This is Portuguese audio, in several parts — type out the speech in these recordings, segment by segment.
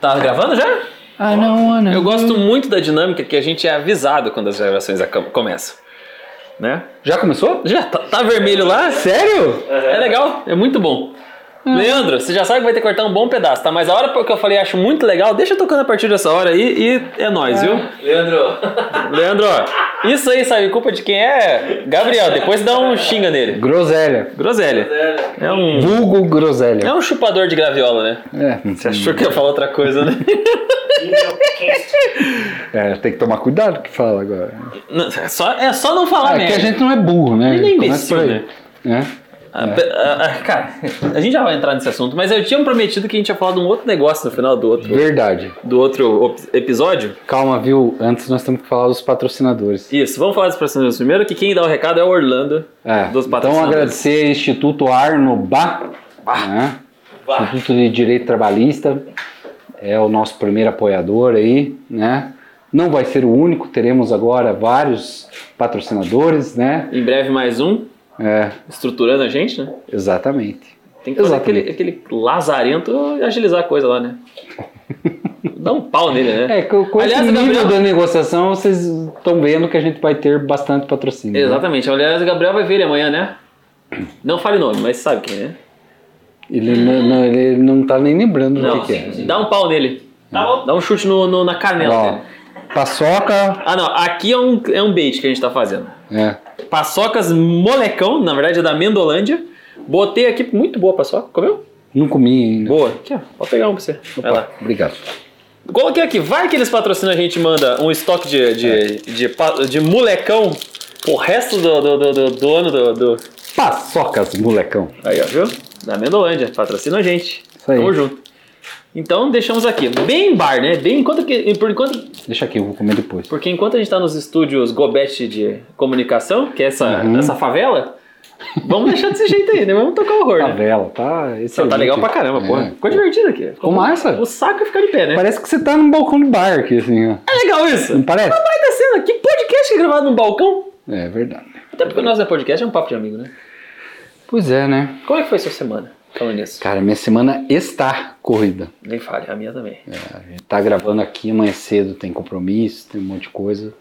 Tá gravando já? I don't wanna. Eu gosto muito da dinâmica que a gente é avisado quando as gravações começam. Né? Já começou? Já tá, tá vermelho lá? Sério? É legal, é muito bom. Leandro, você já sabe que vai ter que cortar um bom pedaço, tá? Mas a hora que eu falei acho muito legal, deixa tocando a partir dessa hora aí e é nóis, viu? Leandro, Leandro, isso aí, sabe, culpa de quem é? Gabriel, depois dá um xinga nele. Groselha. Groselha. É um, Vulgo groselha. é um chupador de graviola, né? É, Você achou que ia falar outra coisa, né? é, tem que tomar cuidado com o que fala agora. Não, é, só, é só não falar Ah, é que a gente não é burro, né? Ele é imbecil, né? É. Ah, cara, a gente já vai entrar nesse assunto, mas eu tinha prometido que a gente ia falar de um outro negócio no final do outro, Verdade. do outro episódio. Calma, viu? Antes nós temos que falar dos patrocinadores. Isso, vamos falar dos patrocinadores primeiro, que quem dá o recado é o Orlando. É, Dos então patrocinadores. agradecer ao Instituto Arnobá, né? Instituto de Direito Trabalhista, é o nosso primeiro apoiador aí, né? Não vai ser o único, teremos agora vários patrocinadores, né? Em breve mais um, É, estruturando a gente, né? exatamente. Tem que fazer Exatamente. aquele, aquele lazarento e agilizar a coisa lá, né? Dá um pau nele, né? É, com, com Aliás, esse o nível Gabriel- da negociação, vocês estão vendo que a gente vai ter bastante patrocínio. né? Exatamente. Aliás, o Gabriel vai ver ele amanhã, né? Não fale nome, mas sabe quem é. Ele, não, não, ele não tá nem lembrando Não, do que, que é. dá um pau nele. Tá bom. Dá um chute no, no- na canela Ó, dele. paçoca, Ah, não. Aqui é um, é um bait que a gente tá fazendo. É, Paçocas molecão, na verdade é da Mendolândia. Botei aqui, muito boa paçoca. Comeu? não comi ainda. Boa. Aqui, ó. Pode pegar um pra você. Vai lá. Obrigado. Coloquei aqui. Vai que eles patrocinam a gente manda um estoque de, de, de, pa- de molecão pro resto do, do, do, do- do ano do, do- Paçocas, molecão. Aí, ó, viu? Da Mendolândia. Patrocina a gente. Isso aí. Tamo junto. Então, deixamos aqui. Bem bar, né? Bem enquanto que... Por enquanto... Deixa aqui, eu vou comer depois. Porque enquanto a gente tá nos estúdios Gobete de comunicação, que é essa, Uhum. essa favela, vamos deixar desse jeito aí, né? Vamos tocar o horror, né? Favela, tá? Não, Excelente. tá legal pra caramba, É. porra. Ficou divertido aqui. Ficou Ficou massa. O saco ficar de pé, né? Parece que você tá num balcão de bar aqui, assim, ó. É legal isso. Não parece? Vai descendo. Que podcast que é gravado num balcão? É verdade. Até porque o nosso é podcast, é um papo de amigo, né? Pois é, né? Como é que foi sua semana? Falando nisso. Cara, minha semana está corrida. Nem fale, a minha também. A gente tá gravando aqui, amanhã cedo tem compromisso, tem um monte de coisa.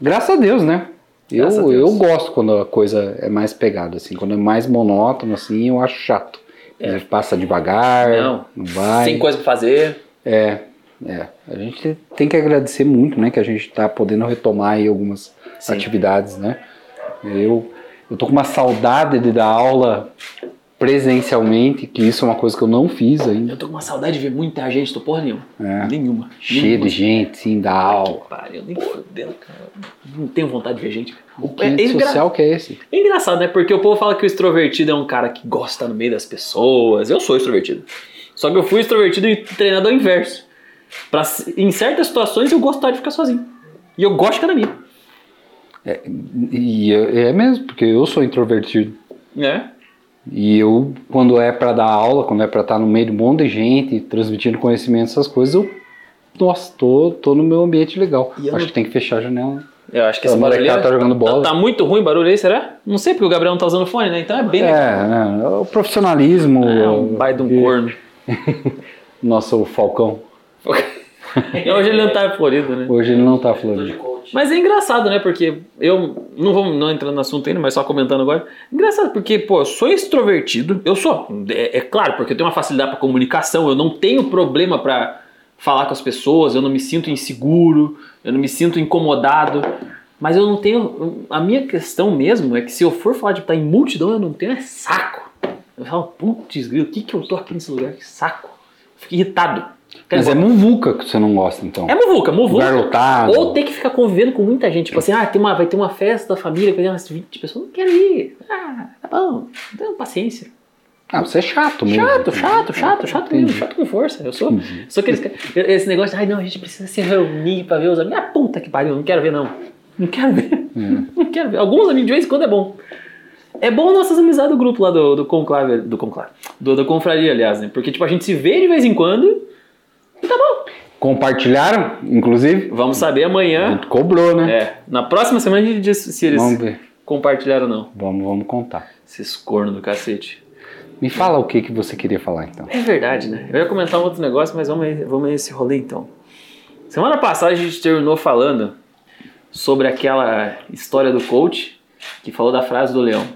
Graças a Deus, né? Eu, Deus. eu gosto quando a coisa é mais pegada, assim. Quando é mais monótono, assim, eu acho chato. É. Passa devagar, Não. não vai. Sem coisa pra fazer. É, é. A gente tem que agradecer muito, né? Que a gente tá podendo retomar aí algumas Sim. atividades, né? Eu, eu tô com uma saudade de dar aula presencialmente, que isso é uma coisa que eu não fiz ainda. Eu tô com uma saudade de ver muita gente, tô porra nenhuma. É. Nenhuma. Cheio Nenhuma. de gente, sim, dar aula. Pariu, nem fudendo, cara. Não tenho vontade de ver gente. O, Que é, é engra- social que é esse? é engraçado, né? Porque o povo fala que o extrovertido é um cara que gosta no meio das pessoas. Eu sou extrovertido. Só que eu fui extrovertido e treinado ao inverso. Pra, em certas situações eu gosto de ficar sozinho. E eu gosto de ficar na minha. E é é mesmo, porque eu sou introvertido. Né? E eu, quando é pra dar aula, quando é pra estar no meio de um monte de gente, transmitindo conhecimento, essas coisas, eu, nossa, tô, tô no meu ambiente legal. E Acho não- que tem que fechar a janela. Eu acho que esse barulho molecada tá jogando bola. Tá, tá muito ruim o barulho aí, será? Não sei, porque o Gabriel não tá usando fone, né? Então é bem É, legal. é, o profissionalismo. É um baita de um e- corno. Nosso Falcão. Hoje ele não tá florido, né? Hoje ele não tá florido. Mas é engraçado, né? Porque eu não vou não entrando no assunto ainda, mas só comentando agora. Engraçado, porque, pô, eu sou extrovertido, eu sou. É, é claro, porque eu tenho uma facilidade pra comunicação, eu não tenho problema pra falar com as pessoas, eu não me sinto inseguro, eu não me sinto incomodado. Mas eu não tenho. A minha questão mesmo é que se eu for falar de estar em multidão, eu não tenho é saco. Eu falo, putz, grilo, o que, que eu tô aqui nesse lugar? Que saco. Eu fico irritado. Quer Mas dizer, é muvuca que você não gosta, então. é muvuca, muvuca. Ou ter que ficar convivendo com muita gente. Tipo assim, ah, tem uma, vai ter uma festa da família, vai ter umas 20 pessoas. Não quero ir. Ah, tá bom. Tenho paciência. Ah, você é chato mesmo. Chato, chato, chato, chato mesmo. Entendi. Chato com força. Eu sou, sou aqueles Esse negócio de, ai não, a gente precisa se reunir pra ver os amigos. Ah, puta que pariu, não quero ver não. Não quero ver. Não quero ver. Alguns amigos de vez em quando é bom. É bom nossas amizades do grupo lá do, do Conclave. Do Conclave. Do, do Confraria, aliás, né? Porque, tipo, a gente se vê de vez em quando. Compartilharam, inclusive? Vamos saber amanhã. cobrou, né? É, na próxima semana a gente diz se eles Vamos ver. compartilharam ou não. Vamos, vamos contar. Esses cornos do cacete. Me fala o que, que você queria falar então. É verdade, né? Eu ia comentar um outro negócio, mas vamos, vamos esse rolê então. Semana passada a gente terminou falando sobre aquela história do coach que falou da frase do leão.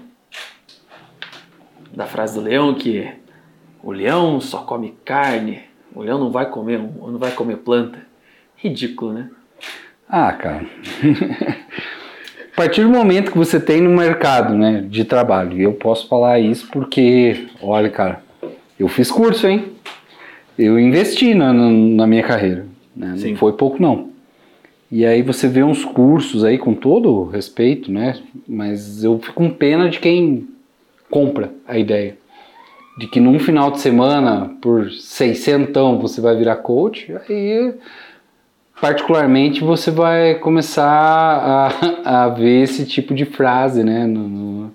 Da frase do leão que o leão só come carne, o leão não vai comer, não vai comer planta. Ridículo, né? Ah, cara. a partir do momento que você tem no mercado, né, de trabalho, eu posso falar isso porque, olha, cara, eu fiz curso, hein? Eu investi na, na minha carreira. Né? Não foi pouco, não. E aí você vê uns cursos aí com todo respeito, né? Mas eu fico com pena de quem compra a ideia. De que num final de semana, por 600 você vai virar coach, aí particularmente você vai começar a, a ver esse tipo de frase, né? No, no,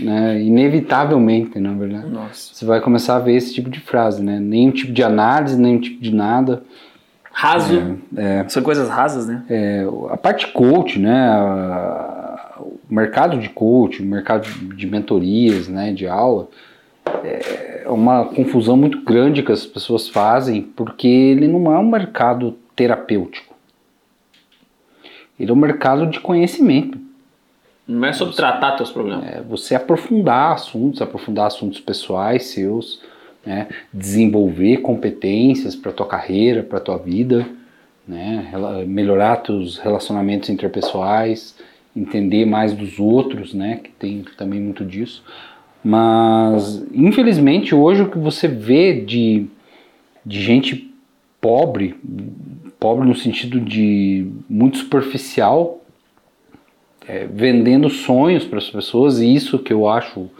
né? Inevitavelmente, na verdade. Nossa. Você vai começar a ver esse tipo de frase, né? Nenhum tipo de análise, nenhum tipo de nada. Raso. É, é, São coisas rasas, né? É, a parte coach, né? A, o mercado de coach, o mercado de mentorias, né? De aula, é uma confusão muito grande que as pessoas fazem, porque ele não é um mercado terapêutico. Ele é um mercado de conhecimento. Não é sobre tratar teus problemas. É você aprofundar assuntos, aprofundar assuntos pessoais seus, né? desenvolver competências para tua carreira, para tua vida, né? melhorar teus relacionamentos interpessoais, entender mais dos outros, né? que tem também muito disso. Mas, infelizmente, hoje o que você vê de, de gente pobre, pobre no sentido de muito superficial, é, vendendo sonhos para as pessoas, e isso que eu acho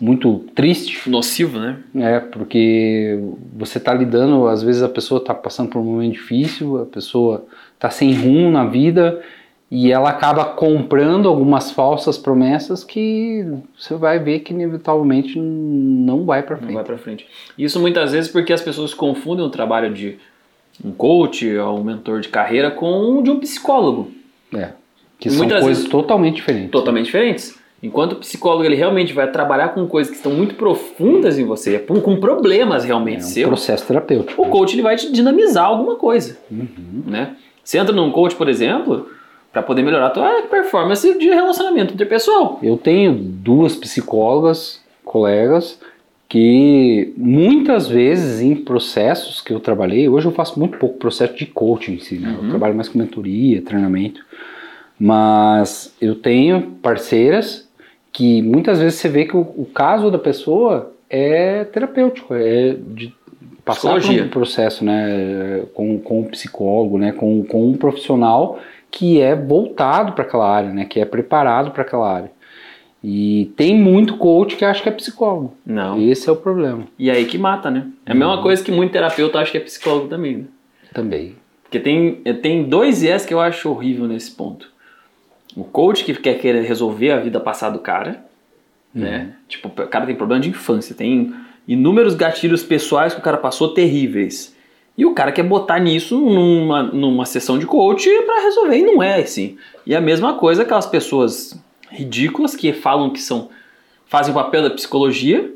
muito triste. Nocivo, né? É, porque você está lidando, às vezes a pessoa está passando por um momento difícil, a pessoa está sem rumo na vida e ela acaba comprando algumas falsas promessas que você vai ver que inevitavelmente não vai para frente. Não vai para frente. Isso muitas vezes porque as pessoas confundem o trabalho de um coach ou um mentor de carreira com o de um psicólogo. É. Que são muitas coisas vezes, totalmente diferentes. Totalmente diferentes. Enquanto o psicólogo ele realmente vai trabalhar com coisas que estão muito profundas em você, com problemas realmente é um seus. processo terapêutico. O coach ele vai te dinamizar alguma coisa, uhum. né? Você entra num coach, por exemplo, para poder melhorar a tua performance de relacionamento interpessoal. Eu tenho duas psicólogas, colegas, que muitas vezes em processos que eu trabalhei, hoje eu faço muito pouco processo de coaching em si, né? Uhum. Eu trabalho mais com mentoria, treinamento, mas eu tenho parceiras que muitas vezes você vê que o, o caso da pessoa é terapêutico, é de passar por um processo, né, com, com um psicólogo, né, com, com um profissional que é voltado para aquela área, né, que é preparado para aquela área. E tem muito coach que acha que é psicólogo. Não. Esse é o problema. E aí que mata, né? É a mesma uhum. coisa que muito terapeuta acha que é psicólogo também, né? Também. Porque tem, tem dois viés que eu acho horrível nesse ponto. O coach que quer querer resolver a vida passada do cara, uhum. né? Tipo, o cara tem problema de infância, tem inúmeros gatilhos pessoais que o cara passou terríveis. E o cara quer botar nisso numa, numa sessão de coach para resolver, e não é assim. E a mesma coisa aquelas pessoas ridículas que falam que são fazem o papel da psicologia,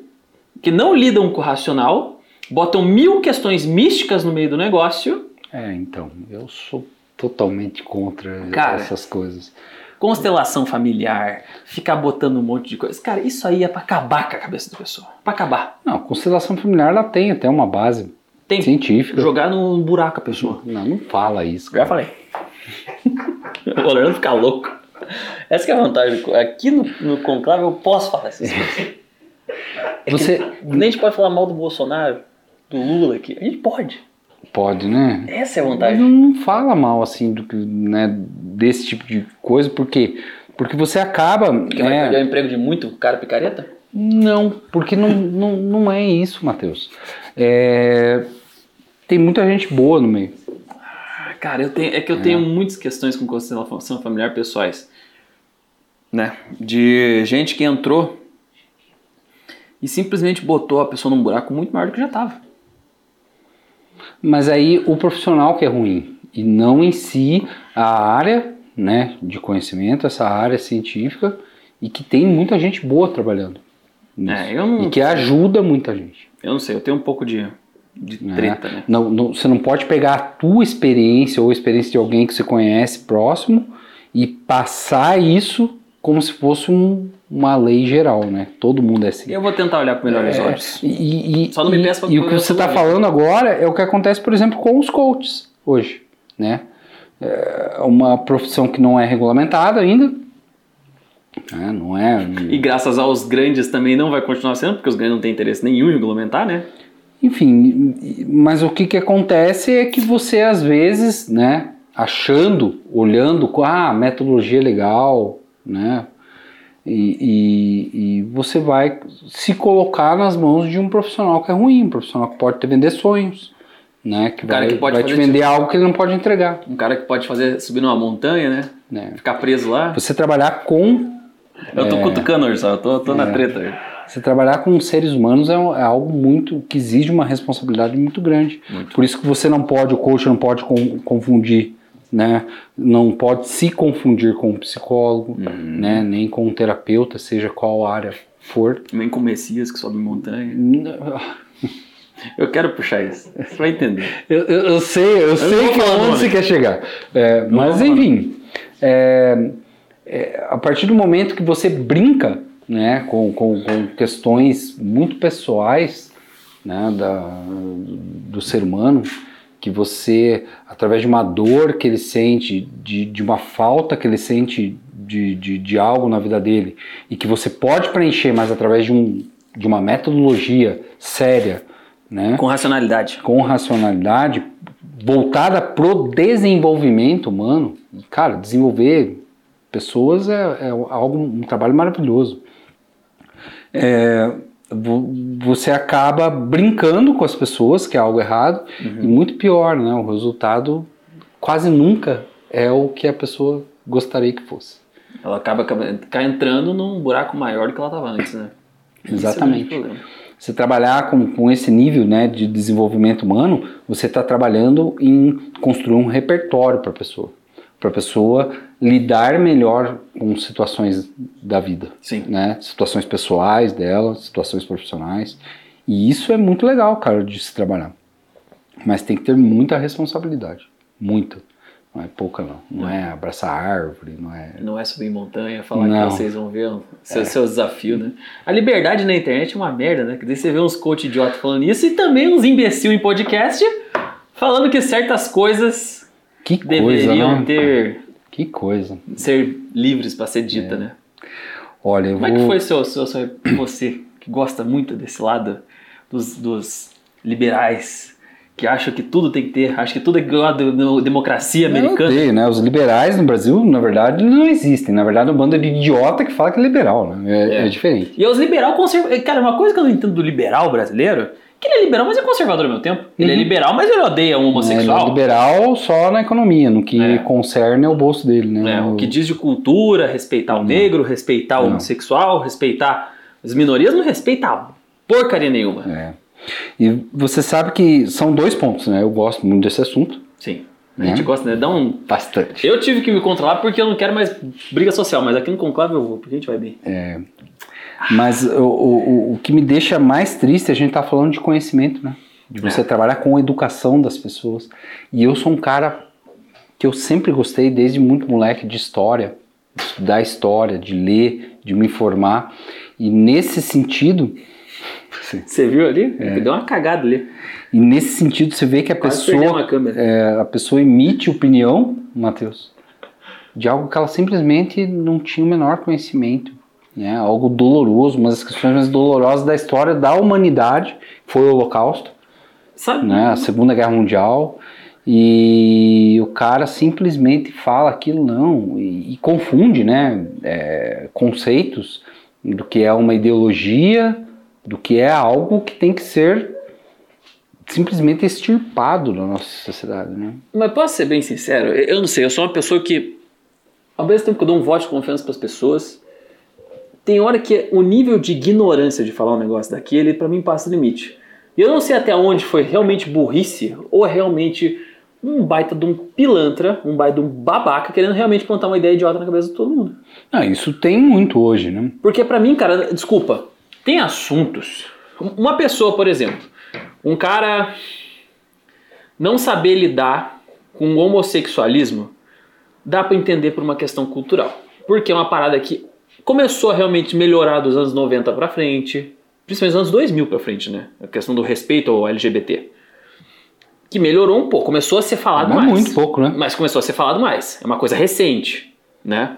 que não lidam com o racional, botam mil questões místicas no meio do negócio. É, então, eu sou totalmente contra Cara, essas coisas constelação familiar, ficar botando um monte de coisa. Cara, isso aí é para acabar com a cabeça da pessoa. Para acabar. Não, constelação familiar ela tem até uma base tem. científica. Jogar no buraco a pessoa. Não, não fala isso. Cara. Já falei. o Leandro ficar louco. Essa é a vantagem. Aqui no, no conclave eu posso falar essas coisas. É Você... nem a gente pode falar mal do Bolsonaro, do Lula aqui. A gente pode. Pode, né? Essa é a vantagem. Não, não fala mal assim do que, né, desse tipo de coisa, porque porque você acaba. Porque é... vai perder o emprego de muito cara picareta? Não, porque não, não, não é isso, Matheus. É... Tem muita gente boa no meio. Cara, eu tenho, é que eu é. tenho muitas questões com constelação familiar pessoais. Né? De gente que entrou e simplesmente botou a pessoa num buraco muito maior do que já estava. Mas aí o profissional que é ruim e não em si a área, né, de conhecimento, essa área científica e que tem muita gente boa trabalhando. É, E que ajuda muita gente. eu não sei, eu tenho um pouco de, de né? treta, né? Não, não- você não pode pegar a tua experiência ou a experiência de alguém que você conhece próximo e passar isso como se fosse um- uma lei geral, né? Todo mundo é assim. Eu vou tentar olhar com melhores olhos. E, e- Só não me peça pra e o que você está falando agora é o que acontece, por exemplo, com os coaches hoje, né? É uma profissão que não é regulamentada ainda, né? não é. E graças aos grandes também não vai continuar sendo, porque os grandes não têm interesse nenhum em regulamentar, né? Enfim, mas o que, que acontece é que você às vezes, né, achando, olhando, ah, metodologia é legal, né, e, e- e você vai se colocar nas mãos de um profissional que é ruim, um profissional que pode te vender sonhos, né, que Cara vai, que pode vai te vender algo que ele não pode entregar, Um cara que pode fazer subir numa montanha, né? né. Ficar preso lá. Você trabalhar com Eu tô cutucando, Urso, eu tô, tô na treta. Você trabalhar com seres humanos é, é algo muito que exige uma responsabilidade muito grande. Muito. Por isso que você não pode, o coach não pode con- confundir, né? Não pode se confundir com um psicólogo, Uhum. né? Nem com um terapeuta, seja qual área for. Nem com Messias que sobe montanha. Eu quero puxar isso. Você vai entender. Eu, eu- eu sei, eu, não sei que onde você quer chegar. É, mas enfim, é, é, a partir do momento que você brinca né, com, com, com questões muito pessoais né, da, do ser humano, que você, através de uma dor que ele sente, de, de uma falta que ele sente de, de, de algo na vida dele, e que você pode preencher, mas através de, um, de uma metodologia séria, né? Com racionalidade. com racionalidade voltada pro desenvolvimento humano, cara, desenvolver pessoas é, é algo um trabalho maravilhoso. É, vo- você acaba brincando com as pessoas, que é algo errado, e muito pior, né? O resultado quase nunca é o que a pessoa gostaria que fosse. Ela acaba, acaba cai entrando num buraco maior do que ela estava antes, né? É Exatamente. problema. Você trabalhar com, com esse nível né, de desenvolvimento humano, você está trabalhando em construir um repertório para a pessoa. Para a pessoa lidar melhor com situações da vida. Sim. Né? Situações pessoais dela, situações profissionais. E isso é muito legal, cara, de se trabalhar. Mas tem que ter muita responsabilidade. Muita. Não é pouca, não. Não é abraçar árvore, não é. Não é subir montanha, falar Não. que vocês vão ver o seu, seu desafio, né? A liberdade na internet é uma merda, né? Que daí você vê uns coach idiota falando isso e também uns imbecil em podcast falando que certas coisas Que coisa, deveriam né? ter Que coisa. ser livres para ser dita, É. né? Olha, eu Como é que vou- foi seu, seu, seu- você que gosta muito desse lado dos, dos liberais que acham que tudo tem que ter, acha que tudo é igual de- democracia americana? odeio, né? Os liberais no Brasil, na verdade, não existem. Na verdade, é uma banda de idiota que fala que é liberal, né? É, É. é diferente. E os liberal conservadores. Cara, uma coisa que eu não entendo do liberal brasileiro, que ele é liberal, mas é conservador ao mesmo tempo. Ele é Uhum. liberal, mas ele odeia um Ele é homossexual. liberal só na economia, no que É. concerne ao bolso dele, né? É, o que diz de cultura, respeitar o negro, respeitar o Não. homossexual, respeitar as minorias, não respeita porcaria nenhuma. É. E você sabe que são dois pontos, né? Eu gosto muito desse assunto. Sim. A É. gente gosta, né? Dá um. Bastante. Eu tive que me controlar porque eu não quero mais briga social, mas aqui no conclave eu vou, porque a gente vai bem. Mas o, o, o que me deixa mais triste, a gente tá falando de conhecimento, né? De você É. trabalhar com a educação das pessoas. E eu sou um cara que eu sempre gostei, desde muito moleque, de história, de estudar história, de ler, de me informar. E nesse sentido, Você viu ali? É. Deu uma cagada ali. e nesse sentido você vê que a Quase pessoa, é, a pessoa emite opinião, Matheus, de algo que ela simplesmente não tinha o menor conhecimento. Né? Algo doloroso, uma das questões mais dolorosas da história da humanidade, foi o Holocausto, Sabe? né? a Segunda Guerra Mundial, e o cara simplesmente fala aquilo não, e, e confunde né? é, conceitos do que é uma ideologia, do que é algo que tem que ser simplesmente extirpado da nossa sociedade. Né? Mas posso ser bem sincero? Eu não sei, eu sou uma pessoa que, ao mesmo tempo que eu dou um voto de confiança para as pessoas, tem hora que o nível de ignorância de falar um negócio daquele, para mim, passa o limite. E eu não sei até onde foi realmente burrice ou realmente um baita de um pilantra, um baita de um babaca, querendo realmente plantar uma ideia idiota na cabeça de todo mundo. Ah, isso tem muito hoje, né? Porque pra mim, cara, desculpa, tem assuntos. Uma pessoa, por exemplo, um cara não saber lidar com o homossexualismo, dá para entender por uma questão cultural. Porque é uma parada que começou a realmente melhorar dos anos 90 para frente, principalmente dos anos 2000 para frente, né? A questão do respeito ao LGBT. Que melhorou um pouco, começou a ser falado Mas mais. muito pouco, né? Mas começou a ser falado mais. É uma coisa recente, né?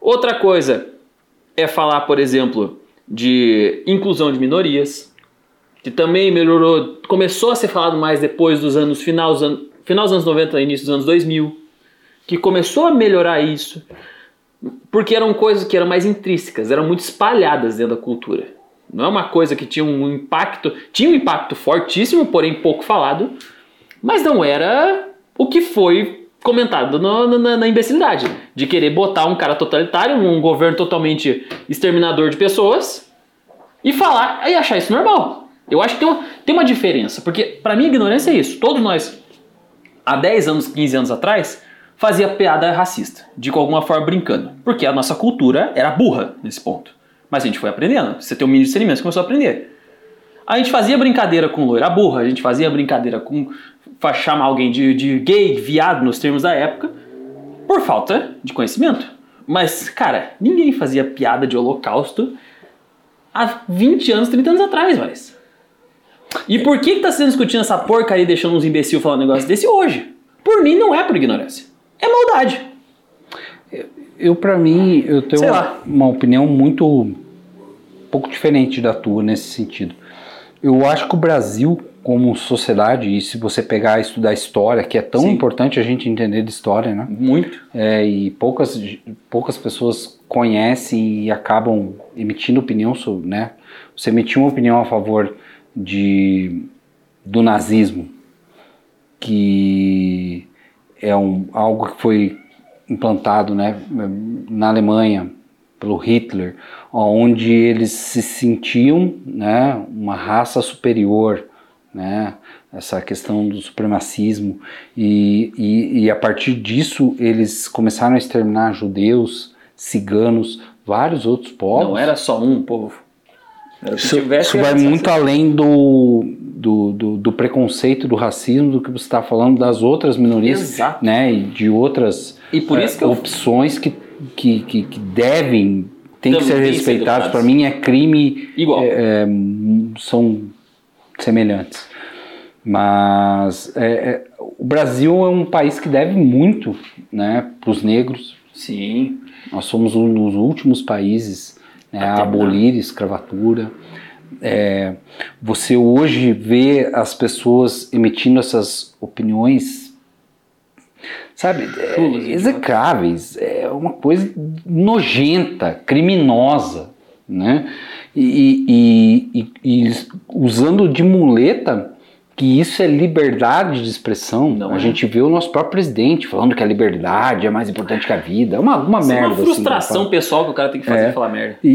Outra coisa é falar, por exemplo, de inclusão de minorias, que também melhorou, começou a ser falado mais depois dos anos final dos anos, final dos anos 90, início dos anos 2000, que começou a melhorar isso, porque eram coisas que eram mais intrínsecas, eram muito espalhadas dentro da cultura. Não é uma coisa que tinha um impacto, tinha um impacto fortíssimo, porém pouco falado, mas não era o que foi comentado no, na, na imbecilidade de querer botar um cara totalitário, um governo totalmente exterminador de pessoas e falar e achar isso normal. Eu acho que tem uma, tem uma diferença, porque para mim ignorância é isso. Todos nós, há 10 anos, 15 anos atrás, fazia piada racista, de alguma forma brincando, porque a nossa cultura era burra nesse ponto. Mas a gente foi aprendendo. Você tem um mínimo de discernimento, você começou a aprender. A gente fazia brincadeira com loira burra, a gente fazia brincadeira com chamar alguém de, de gay, viado nos termos da época, por falta de conhecimento. Mas, cara, ninguém fazia piada de holocausto há 20 anos, 30 anos atrás, mas. E por que, que tá sendo discutindo essa porcaria deixando uns imbecil falando um negócio desse hoje? Por mim não é por ignorância. É maldade. Eu, pra mim, eu tenho uma, uma opinião muito um pouco diferente da tua nesse sentido. Eu acho que o Brasil, como sociedade, e se você pegar e estudar história, que é tão Sim. importante a gente entender de história, né? Muito. É, e poucas, poucas pessoas conhecem e acabam emitindo opinião sobre, né? Você emitiu uma opinião a favor de, do nazismo, que é um, algo que foi implantado né, na Alemanha pelo Hitler, onde eles se sentiam né, uma raça superior, né, essa questão do supremacismo, e, e, e a partir disso eles começaram a exterminar judeus, ciganos, vários outros povos. Não era só um povo. Que Isso, isso vai muito além do, do, do, do preconceito, do racismo, do que você está falando das outras minorias, Exato. né, e de outras E por é, isso que eu opções que, que, que, que devem, tem que ser respeitadas. Para mim é crime, Igual. é, é, são semelhantes. Mas é, é, o Brasil é um país que deve muito né, para os negros, Sim. nós somos um dos últimos países né, a abolir a escravatura. É, você hoje vê as pessoas emitindo essas opiniões, sabe, é, execráveis. É uma coisa nojenta, criminosa, né? E, e- e- e usando de muleta que isso é liberdade de expressão. Não a é. gente vê o nosso próprio presidente falando que a liberdade é mais importante que a vida. É uma, uma Isso é merda. uma assim, frustração né? pessoal que o cara tem que fazer É. falar merda. E,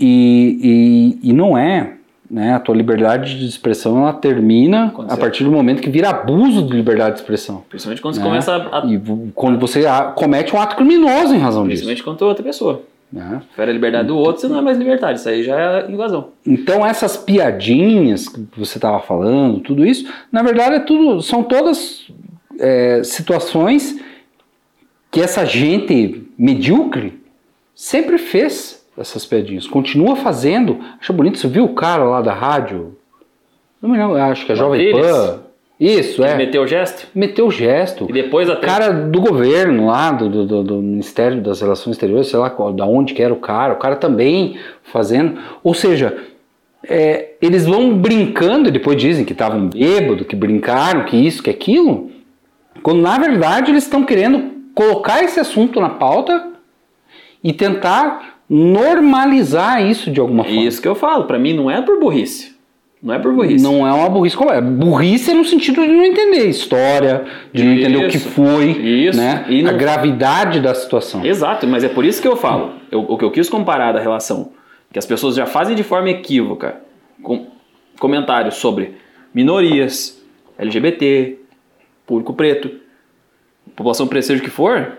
e, e, e, não é. Né? A tua liberdade de expressão ela termina Quando a você- partir do momento que vira abuso de liberdade de expressão. Principalmente quando você Né? começa a. E quando você comete um ato criminoso em razão disso. Principalmente contra outra pessoa. Né? Fere a liberdade do outro, você não é mais liberdade. Isso aí já é invasão. Então essas piadinhas que você estava falando, tudo isso, na verdade é tudo, são todas é, situações que essa gente medíocre sempre fez essas piadinhas, continua fazendo. Acho bonito, você viu o cara lá da rádio? Não me lembro, acho que é Jovem? Pan. Isso, Ele é. meteu o gesto Meteu o gesto. e depois até. cara do governo lá, do, do- do, Ministério das Relações Exteriores, sei lá da onde que era o cara, o cara também fazendo. Ou seja, é, eles vão brincando depois dizem que estavam bêbados, que brincaram, que isso, que aquilo, quando na verdade eles estão querendo colocar esse assunto na pauta e tentar normalizar isso de alguma forma. Isso que eu falo. Pra mim não é por burrice. Não é por burrice. Não é uma burrice como é. Burrice é no sentido de não entender história, de não entender o que foi, Isso. né? E não- a gravidade da situação. Exato, mas é por isso que eu falo. Eu- o que eu quis comparar da relação que as pessoas já fazem de forma equívoca com comentários sobre minorias, LGBT, público preto, população preta, seja o que for,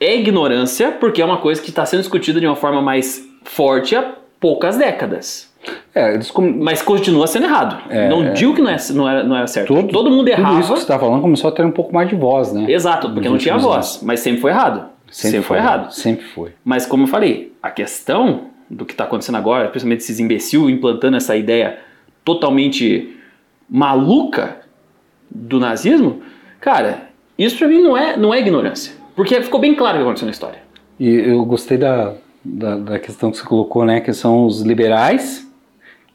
é ignorância, porque é uma coisa que está sendo discutida de uma forma mais forte há poucas décadas. É, eles com... Mas continua sendo errado. É, não é. digo que não, é, não, era, não era certo. Tudo- Todo mundo Tudo errava. isso que você está falando começou a ter um pouco mais de voz, né? Exato, porque não tinha voz. Mas sempre foi errado. Sempre, foi errado. Sempre foi. Mas como eu falei, a questão do que está acontecendo agora, principalmente esses imbecil implantando essa ideia totalmente maluca do nazismo, cara, isso pra mim não é, não é ignorância. Porque ficou bem claro o que aconteceu na história. E eu gostei da, da, da questão que você colocou, né? Que são os liberais,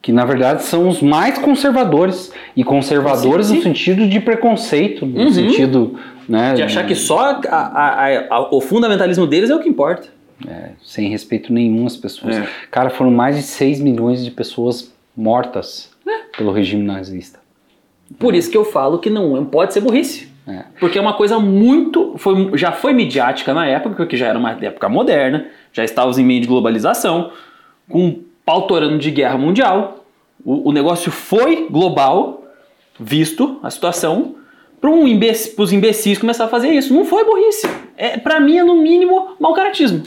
que na verdade são os mais conservadores. E conservadores Sim, sim. no sentido de preconceito, no Uhum. sentido. Né, De achar que só a- a- a- o fundamentalismo deles é o que importa. é, sem respeito nenhum às pessoas. É. Cara, foram mais de 6 milhões de pessoas mortas É. pelo regime nazista. Por isso que eu falo que não pode ser burrice. É. Porque é uma coisa muito. Foi, já foi midiática na época, porque já era uma época moderna, já estávamos em meio de globalização, com um pau torando de guerra mundial. O, o negócio foi global, visto a situação, para um imbec os imbecis começar a fazer isso. Não foi burrice. É, para mim é no mínimo mau caratismo.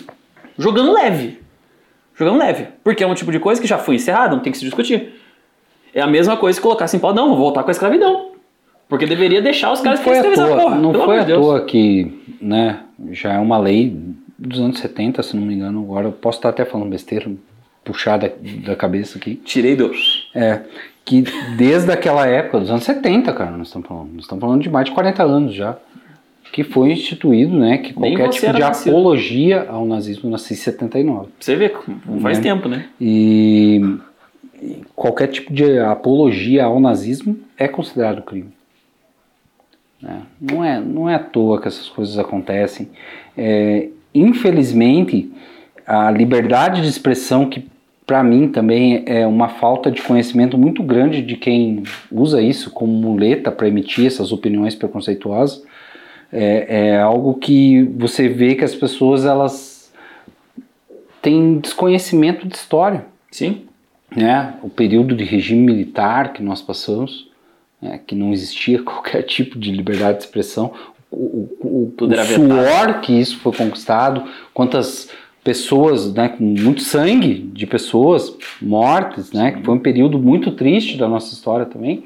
Jogando leve. Jogando leve. Porque é um tipo de coisa que já foi encerrada, não tem que se discutir. É a mesma coisa que colocar assim, pau, não, vou voltar com a escravidão. Porque deveria deixar os caras à escravizar, porra. não foi à de Deus. toa que né, já é uma lei dos anos 70, se não me engano. Agora eu posso estar até falando besteira, puxar da, da cabeça aqui. Tirei do. É, que desde aquela época, dos anos 70, cara, nós estamos falando. Nós estamos falando de mais de 40 anos já. Que foi instituído, né? Que qualquer tipo de nascido. apologia ao nazismo nasci em 79. Você vê, não faz Né? tempo, né? E e qualquer tipo de apologia ao nazismo é considerado crime. né? Não, é, não é à toa que essas coisas acontecem. É, infelizmente, a liberdade de expressão, que para mim também é uma falta de conhecimento muito grande de quem usa isso como muleta para emitir essas opiniões preconceituosas, é, é algo que você vê que as pessoas elas têm desconhecimento de história. Sim. né, o período de regime militar que nós passamos, né, que não existia qualquer tipo de liberdade de expressão, o, o- o- o suor que isso foi conquistado, quantas pessoas, né, com muito sangue de pessoas mortas, né, que foi um período muito triste da nossa história também.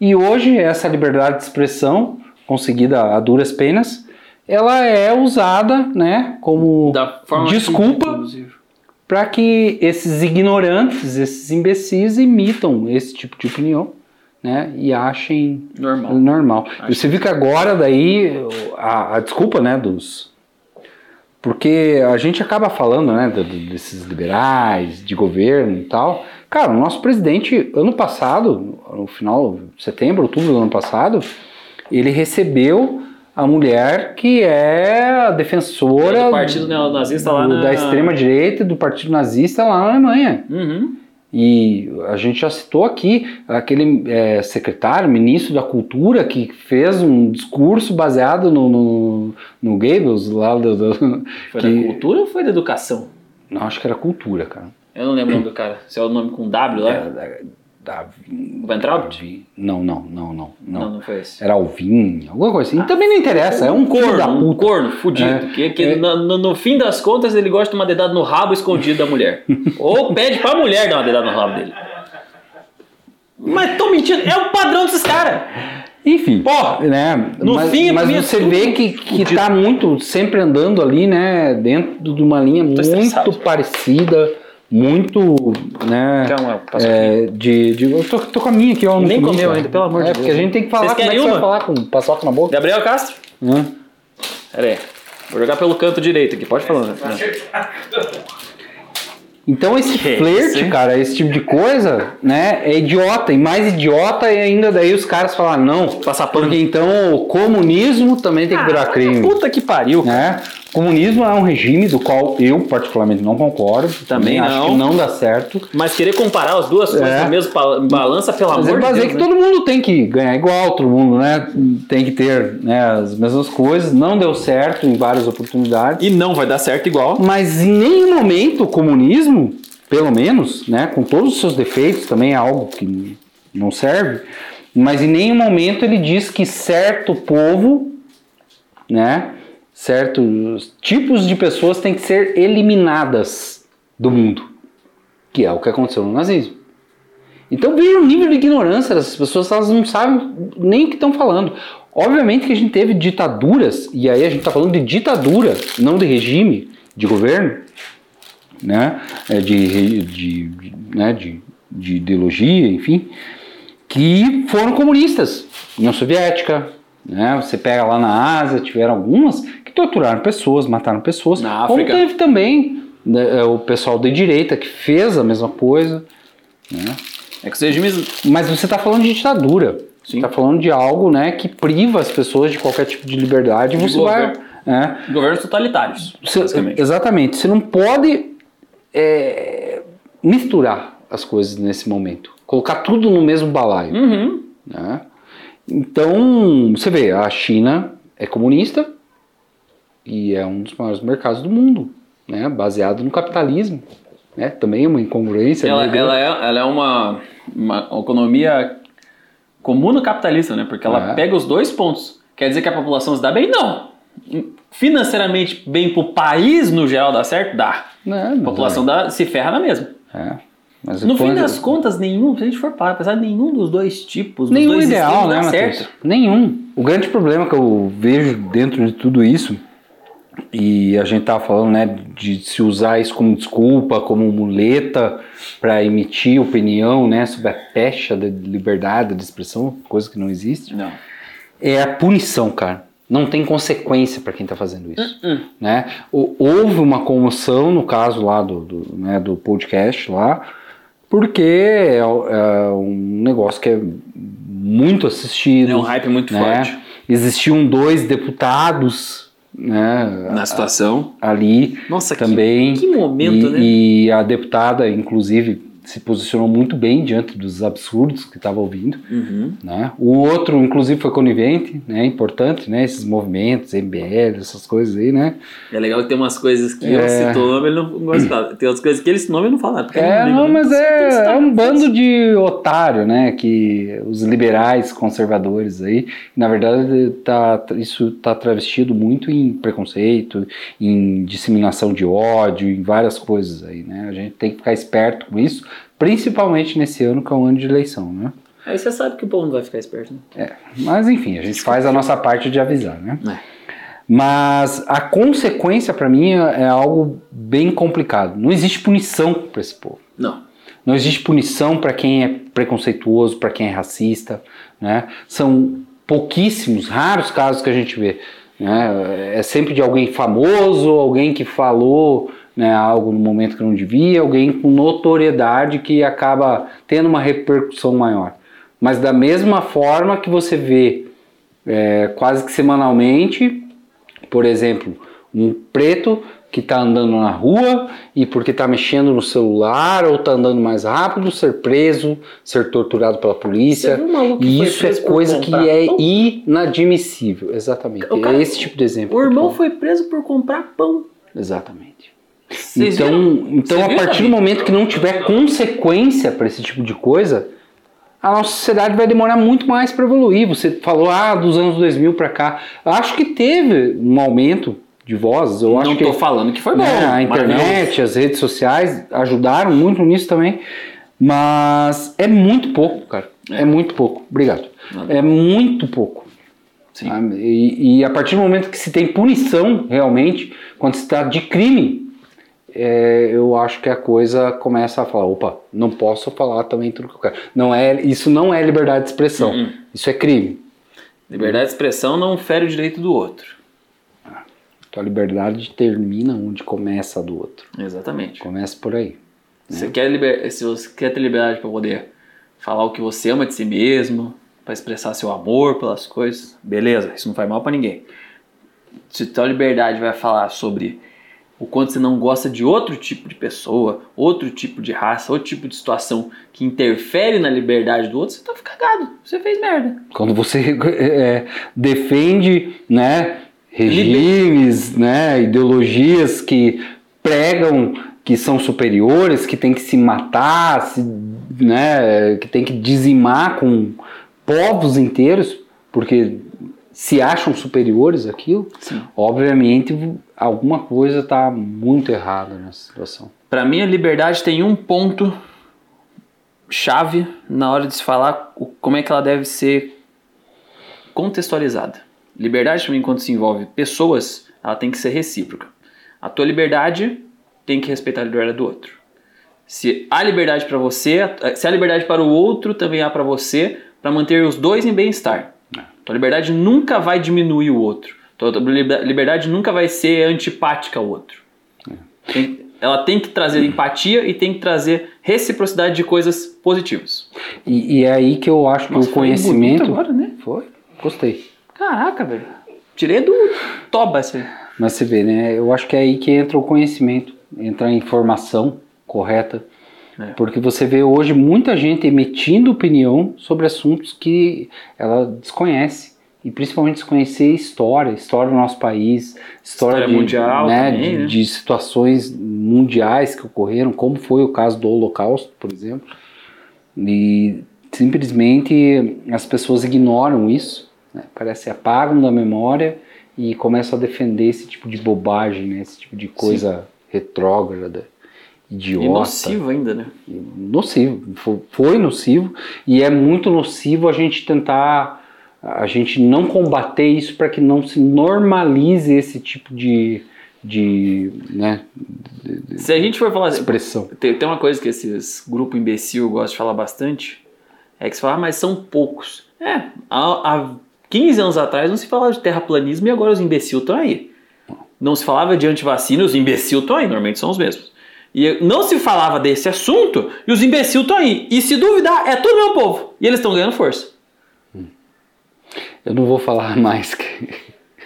E hoje essa liberdade de expressão conseguida a duras penas, ela é usada, né, como desculpa para que esses ignorantes, esses imbecis imitam esse tipo de opinião, né, e achem Normal. normal. Acho você viu que agora daí a, a desculpa, né, dos porque a gente acaba falando, né, desses liberais, de governo e tal. Cara, o nosso presidente, ano passado, no final de setembro, outubro do ano passado, ele recebeu a mulher que é a defensora do partido neonazista lá do- na- da extrema direita do partido nazista lá na Alemanha. Uhum. E a gente já citou aqui aquele é, secretário, ministro da Cultura, que fez um discurso baseado no, no, no Goebbels, lá do. do- Foi que- da cultura ou foi da educação? Não, acho que era cultura, cara. Eu não lembro o nome do cara. Se é o nome com W lá? Era O Weintraub? não, não, não, não, Não, não. não foi esse. Era Alvin, alguma coisa assim. Também não interessa, é um corno um corno fudido. É, que que é. no, no- fim das contas ele gosta de uma dedada no rabo escondido da mulher. Ou pede pra mulher dar uma dedada no rabo dele. Mas tô mentindo, é o padrão desses caras. Enfim, Porra! né? No mas, fim, mas você vê que, que tá muito sempre andando ali, né? Dentro de uma linha muito estressado. parecida, muito, né? Calma, é, de, de- eu tô, tô com a minha aqui, ó. Nem comeu ainda, pelo amor de é, Deus. porque a gente tem que falar Vocês como é que querem você vai uma? falar com paçoca na boca. Gabriel Castro? Hã? Pera aí. Vou jogar pelo canto direito aqui, pode falar. Então esse Que flerte, isso, cara, esse tipo de coisa, né, é idiota. E mais idiota é ainda daí os caras falam, não, Passar pano. porque então o comunismo também tem que virar crime. Puta que pariu. né? Comunismo é um regime do qual eu particularmente não concordo. Também acho não. que não dá certo. Mas querer comparar as duas coisas É. na mesma balança, pelo Mas amor de Deus. dizer que né? todo mundo tem que ganhar igual, todo mundo, né? Tem que ter né, as mesmas coisas. Não deu certo em várias oportunidades. E não vai dar certo igual. Mas em nenhum momento o comunismo, pelo menos, né, com todos os seus defeitos, também é algo que não serve, mas em nenhum momento ele diz que certo povo, né, certos tipos de pessoas têm que ser eliminadas do mundo. que é o que aconteceu no nazismo. Então veja o nível de ignorância dessas pessoas, elas não sabem nem o que estão falando. Obviamente que a gente teve ditaduras, e aí a gente está falando de ditadura, não de regime de governo, né, é, de, de, de, né, de, de ideologia, enfim, que foram comunistas. União Soviética, né, você pega lá na Ásia, tiveram algumas que torturaram pessoas, mataram pessoas. Na Como África. teve também né, o pessoal da direita que fez a mesma coisa. Né? É que os regimes. Mas você está falando de ditadura. Você está falando de algo né, que priva as pessoas de qualquer tipo de liberdade. De você vai. governo. né, Governos totalitários, você- exatamente. Você não pode é, misturar as coisas nesse momento. Colocar tudo no mesmo balaio. Uhum. né? Então, você vê, a China é comunista e é um dos maiores mercados do mundo, né? baseado no capitalismo. Né? Também é uma incongruência. Ela, né? ela é, ela é uma, uma economia comuna capitalista, né? Porque ela É. pega os dois pontos. Quer dizer que a população se dá bem? Não. Financeiramente bem pro país, no geral, dá certo? Dá. A população dá, se ferra na mesma. É. Mas No fim quando- das contas, nenhum, se a gente for parar, apesar de nenhum dos dois tipos, Nenhum dois ideal, né, Matheus? certo. Nenhum. O grande problema que eu vejo dentro de tudo isso, e a gente tava falando, né, de se usar isso como desculpa, como muleta para emitir opinião, né, sobre a pecha da liberdade de expressão, coisa que não existe, Não. é a punição, cara. Não tem consequência para quem tá fazendo isso. Uh-uh. Né? O- Houve uma comoção no caso lá do, do, né, do podcast lá, porque é, é um negócio que é muito assistido. É um hype muito né? forte Existiam dois deputados né, na situação. ali Nossa, também. que, que momento, e, né? e a deputada, inclusive, se posicionou muito bem diante dos absurdos que estava ouvindo. Uhum. Né? O outro, inclusive, foi conivente, né? Importante, né? Esses movimentos, MBL, essas coisas aí, né? É legal que tem umas coisas que É. citou o nome ele não gosta de falar. Tem outras coisas que ele nome e não fala. É, liga, não, né? mas é, é um bando de otário, né? Que os liberais conservadores aí, na verdade, tá, isso tá travestido muito em preconceito, em disseminação de ódio, em várias coisas aí, né? A gente tem que ficar esperto com isso, principalmente nesse ano que é um ano de eleição, né? Aí você sabe que o povo não vai ficar esperto, né? É, mas enfim, a gente faz a nossa parte de avisar, né? É. Mas a consequência para mim é é algo bem complicado. Não existe punição para esse povo. Não. Não existe punição para quem é preconceituoso, para quem é racista, né? São pouquíssimos, raros casos que a gente vê. Né? É sempre de alguém famoso, alguém que falou né, algo no momento que não devia, alguém com notoriedade que acaba tendo uma repercussão maior. Mas da mesma forma que você vê é, quase que semanalmente, por exemplo, um preto que está andando na rua e porque está mexendo no celular ou está andando mais rápido, ser preso, ser torturado pela polícia. E isso é coisa que é pão? inadmissível. Exatamente. Cara- é esse tipo de exemplo. O irmão foi preso por comprar pão. Exatamente. Vocês então, viram? então Você a partir do momento que não tiver consequência para esse tipo de coisa, a nossa sociedade vai demorar muito mais para evoluir. Você falou, ah, dos anos 2000 para cá. Eu acho que teve um aumento de vozes. Eu acho não que tô falando que foi bom. né, a internet, as redes sociais ajudaram muito nisso também. Mas é muito pouco, cara. É, É. muito pouco. Obrigado. Nada. É muito pouco. Sim. sabe? E, e a partir do momento que se tem punição, realmente, quando se trata de crime, é, eu acho que a coisa começa a falar, opa, não posso falar também tudo que eu quero. Não é, isso não é liberdade de expressão, Uhum. isso é crime. Liberdade de expressão não fere o direito do outro. Então a liberdade termina onde começa a do outro. Exatamente. Começa por aí. Você quer liber... Se você quer ter liberdade para poder falar o que você ama de si mesmo, para expressar seu amor pelas coisas, beleza, isso não faz mal para ninguém. Se tua liberdade vai falar sobre o quanto você não gosta de outro tipo de pessoa, outro tipo de raça, outro tipo de situação que interfere na liberdade do outro, você tá cagado. Você fez merda. Quando você é, defende né, regimes, né, ideologias que pregam que são superiores, que tem que se matar, se, né, que tem que dizimar com povos inteiros, porque se acham superiores àquilo, Sim. obviamente alguma coisa está muito errada nessa situação. Para mim, a liberdade tem um ponto chave na hora de se falar como é que ela deve ser contextualizada. Liberdade, mim, quando se envolve pessoas, ela tem que ser recíproca. A tua liberdade tem que respeitar a liberdade do outro. Se há liberdade para você, se há liberdade para o outro, também há para você, para manter os dois em bem-estar. Tua liberdade nunca vai diminuir o outro. Liberdade nunca vai ser antipática ao outro. Tem- ela tem que trazer empatia e tem que trazer reciprocidade de coisas positivas. E, e é aí que eu acho que Nossa, o foi conhecimento. agora, né? Foi, gostei. Caraca, velho. Tirei do toba essa. Mas você vê, né? Eu acho que é aí que entra o conhecimento, entra a informação correta. É. Porque você vê hoje muita gente emitindo opinião sobre assuntos que ela desconhece. E principalmente desconhecer história, história do nosso país, história, História de, mundial né, também, de, né? de situações mundiais que ocorreram, como foi o caso do Holocausto, por exemplo. E simplesmente as pessoas ignoram isso, né? parece apagam da memória e começam a defender esse tipo de bobagem, né? esse tipo de coisa retrógrada, idiota. E nocivo ainda, né? Nocivo, fo- foi nocivo e é muito nocivo a gente tentar, a gente não combater isso para que não se normalize esse tipo de, de né, Se a gente for falar assim, expressão. Tem, tem uma coisa que esses grupos imbecil gostam de falar bastante, é que se fala, ah, mas são poucos. É, há, há 15 anos atrás não se falava de terraplanismo e agora os imbecil estão aí. Não se falava de antivacina e os imbecil estão aí, normalmente são os mesmos. E não se falava desse assunto e os imbecil estão aí. E se duvidar, é tudo meu povo. E eles estão ganhando força. Eu não vou falar mais que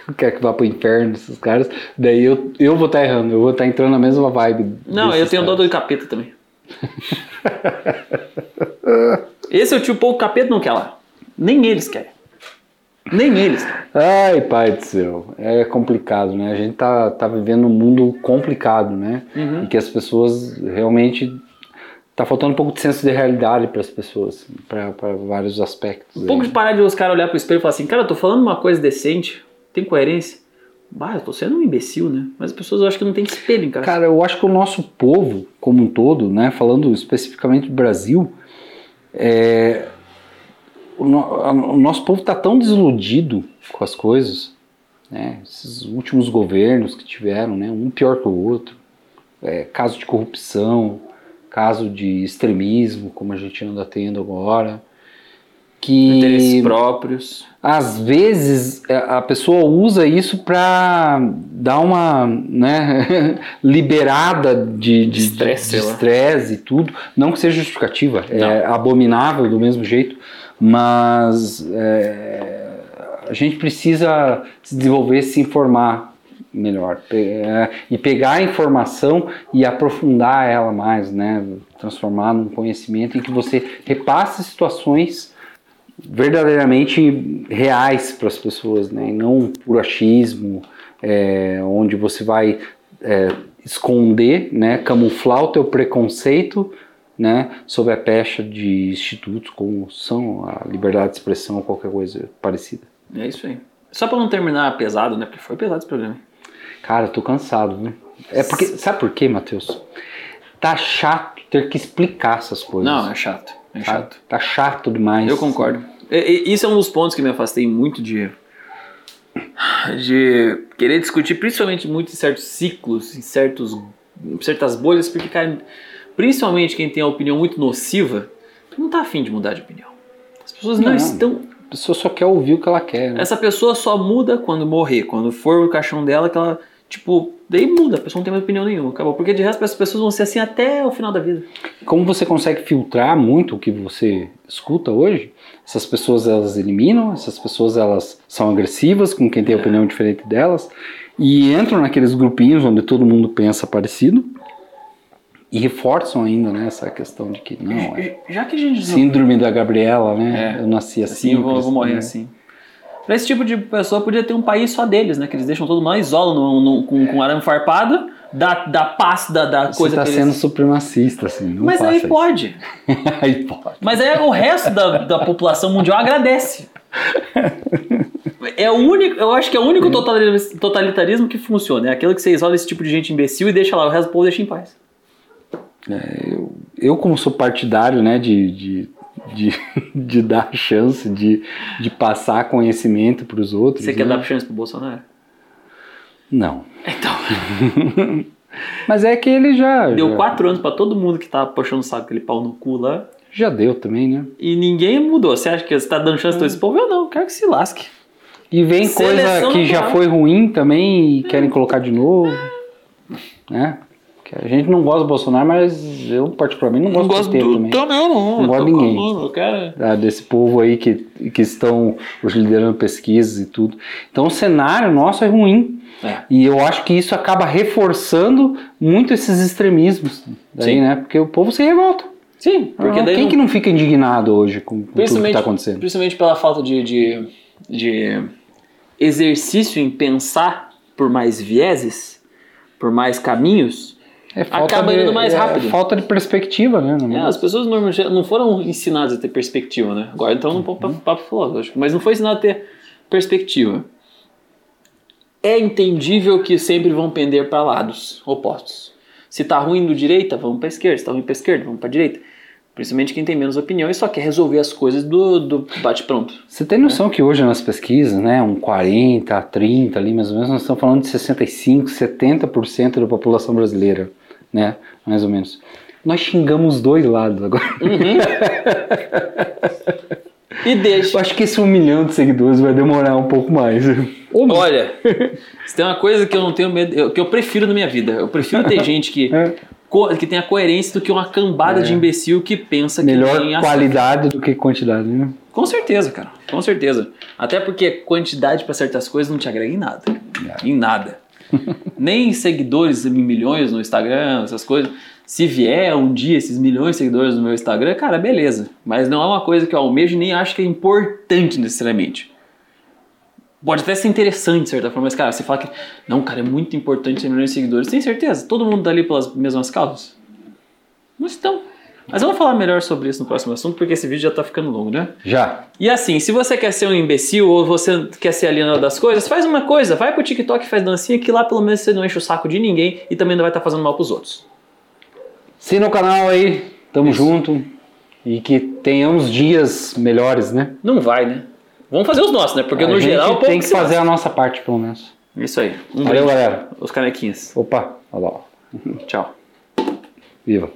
eu quero que vá pro inferno esses caras, daí eu, eu vou estar errando, eu vou estar entrando na mesma vibe. Não, eu tenho dó caras. do capeta também. Esse é o tipo pouco capeta não quer lá. Nem eles querem. Nem eles querem. Ai, pai do céu, é complicado, né? A gente tá, tá vivendo um mundo complicado, né? Uhum. E que as pessoas realmente. Tá faltando um pouco de senso de realidade para as pessoas, para vários aspectos. Um pouco aí. de parar de os caras olhar pro espelho e falar assim, cara, eu tô falando uma coisa decente, tem coerência. Bah, eu tô sendo um imbecil, né? Mas as pessoas acho que não tem espelho em casa. Cara, eu acho que o nosso povo, como um todo, né, falando especificamente do Brasil, é, o, no- o nosso povo está tão desiludido com as coisas, né, esses últimos governos que tiveram, né, um pior que o outro, é, caso de corrupção, caso de extremismo, como a gente anda tendo agora, Interesses que próprios. às vezes é, a pessoa usa isso para dar uma né, liberada de, de, Estresse, de estresse e tudo. Não que seja justificativa, é abominável do mesmo jeito, mas é, a gente precisa se desenvolver, se informar melhor é, e pegar a informação e aprofundar ela mais, né? Transformar num conhecimento em que você repasse situações verdadeiramente reais para as pessoas, né? E não por achismo, é, onde você vai é, esconder, né? Camuflar o teu preconceito, né? Sob a pecha de institutos como são a liberdade de expressão ou qualquer coisa parecida. É isso aí. Só pra não terminar pesado, né? Porque foi pesado esse programa. Cara, eu tô cansado, viu? É porque, sabe por quê, Matheus? Tá chato ter que explicar essas coisas. Não, é chato. É Tá- chato. Tá chato demais. Eu concordo. E- e- Isso é um dos pontos que me afastei muito de de querer discutir, principalmente muito em certos ciclos, em certos em certas bolhas, porque cara, principalmente quem tem a opinião muito nociva, não tá afim de mudar de opinião. As pessoas não, Não. estão. A pessoa só quer ouvir o que ela quer. Né? Essa pessoa só muda quando morrer, quando for o caixão dela, que ela tipo daí muda. A pessoa não tem mais opinião nenhuma, acabou. Porque de resto as pessoas vão ser assim até o final da vida. Como você consegue filtrar muito o que você escuta hoje? Essas pessoas elas eliminam, essas pessoas elas são agressivas com quem tem opinião diferente delas e entram naqueles grupinhos onde todo mundo pensa parecido e reforçam ainda né, essa questão de que não, é Já que a gente síndrome da Gabriela, né? É. Eu nasci assim. assim, eu vou, eu vou morrer né? assim. Pra esse tipo de pessoa podia ter um país só deles, né? Que eles deixam todo mundo isolam no, no- com, com arame farpado, da, da paz da, da Você coisa tá sendo eles... supremacista, assim. Não Mas aí isso. pode. aí pode. Mas aí o resto da, da população mundial agradece. É o único, eu acho que é o único totalitarismo, totalitarismo que funciona. É aquele que você isola esse tipo de gente imbecil e deixa lá, o resto do povo deixa em paz. É, eu, eu, como sou partidário né, de, de, de, de dar chance, de, de passar conhecimento para os outros. Você né? quer dar chance pro Bolsonaro? Não. Então. Mas é que ele já. Deu já, quatro anos pra todo mundo que tava puxando o saco aquele pau no cu lá. Já deu também, né? E ninguém mudou. Você acha que você tá dando chance pra esse povo? Eu não, quero que se lasque. E vem Seleção coisa que já foi ruim também e querem colocar de novo. Né? A gente não gosta do Bolsonaro, mas eu particularmente não gosto, do PT também. Também não. Não gosto de ninguém. falando, Eu quero... tá? desse povo aí que, que estão hoje liderando pesquisas e tudo. Então o cenário nosso é ruim. É. E eu acho que isso acaba reforçando muito esses extremismos. Daí, Sim. né? Porque o povo se revolta. Sim, porque Ah, Quem não- que não fica indignado hoje com, com tudo que está acontecendo? principalmente pela falta de, de, de exercício em pensar por mais vieses, por mais caminhos, É acaba de, indo mais é rápido. falta de perspectiva, né? É, as pessoas normalmente não foram ensinadas a ter perspectiva, né? Agora entrando num papo, papo filosófico, mas não foi ensinado a ter perspectiva. É entendível que sempre vão pender para lados opostos. Se tá ruim do direita, vamos para esquerda. Se tá ruim para esquerda, vamos para direita. Principalmente quem tem menos opinião e só quer resolver as coisas do, do bate-pronto. Você tem noção que hoje nas pesquisas, né, um 40, 30 ali mais ou menos, nós estamos falando de 65, 70% da população brasileira, né, mais ou menos. Nós xingamos os dois lados agora. E deixa. Eu acho que esse um milhão de seguidores vai demorar um pouco mais. Olha, se tem uma coisa que eu não tenho medo, que eu prefiro na minha vida. Eu prefiro ter gente que, É. que tenha coerência do que uma cambada É. de imbecil que pensa que Melhor nem a- qualidade do que quantidade, né? Com certeza, cara. Com certeza. Até porque quantidade pra certas coisas não te agrega em nada. Em nada. Nem seguidores milhões no Instagram, essas coisas. Se vier um dia esses milhões de seguidores no meu Instagram, cara, beleza. Mas não é uma coisa que eu almejo nem acho que é importante necessariamente. Pode até ser interessante, de certa forma, mas, cara, você fala que. Não, cara, é muito importante ter milhões de seguidores. Tem certeza? Todo mundo tá ali pelas mesmas causas? Não estão. Mas eu vou falar melhor sobre isso no próximo assunto, porque esse vídeo já tá ficando longo, né? Já. E assim, se você quer ser um imbecil ou você quer ser alienado das coisas, faz uma coisa, vai pro TikTok e faz dancinha que lá pelo menos você não enche o saco de ninguém e também não vai estar fazendo mal pros outros. Assina o canal aí, tamo junto. E que tenhamos dias melhores, né? Não vai, né? Vamos fazer os nossos, né? Porque a no gente geral tem que fazer a nossa parte, pelo menos. Isso aí. Um Valeu, brinde. galera. Os canequinhas. Opa, olha lá. Tchau. Viva.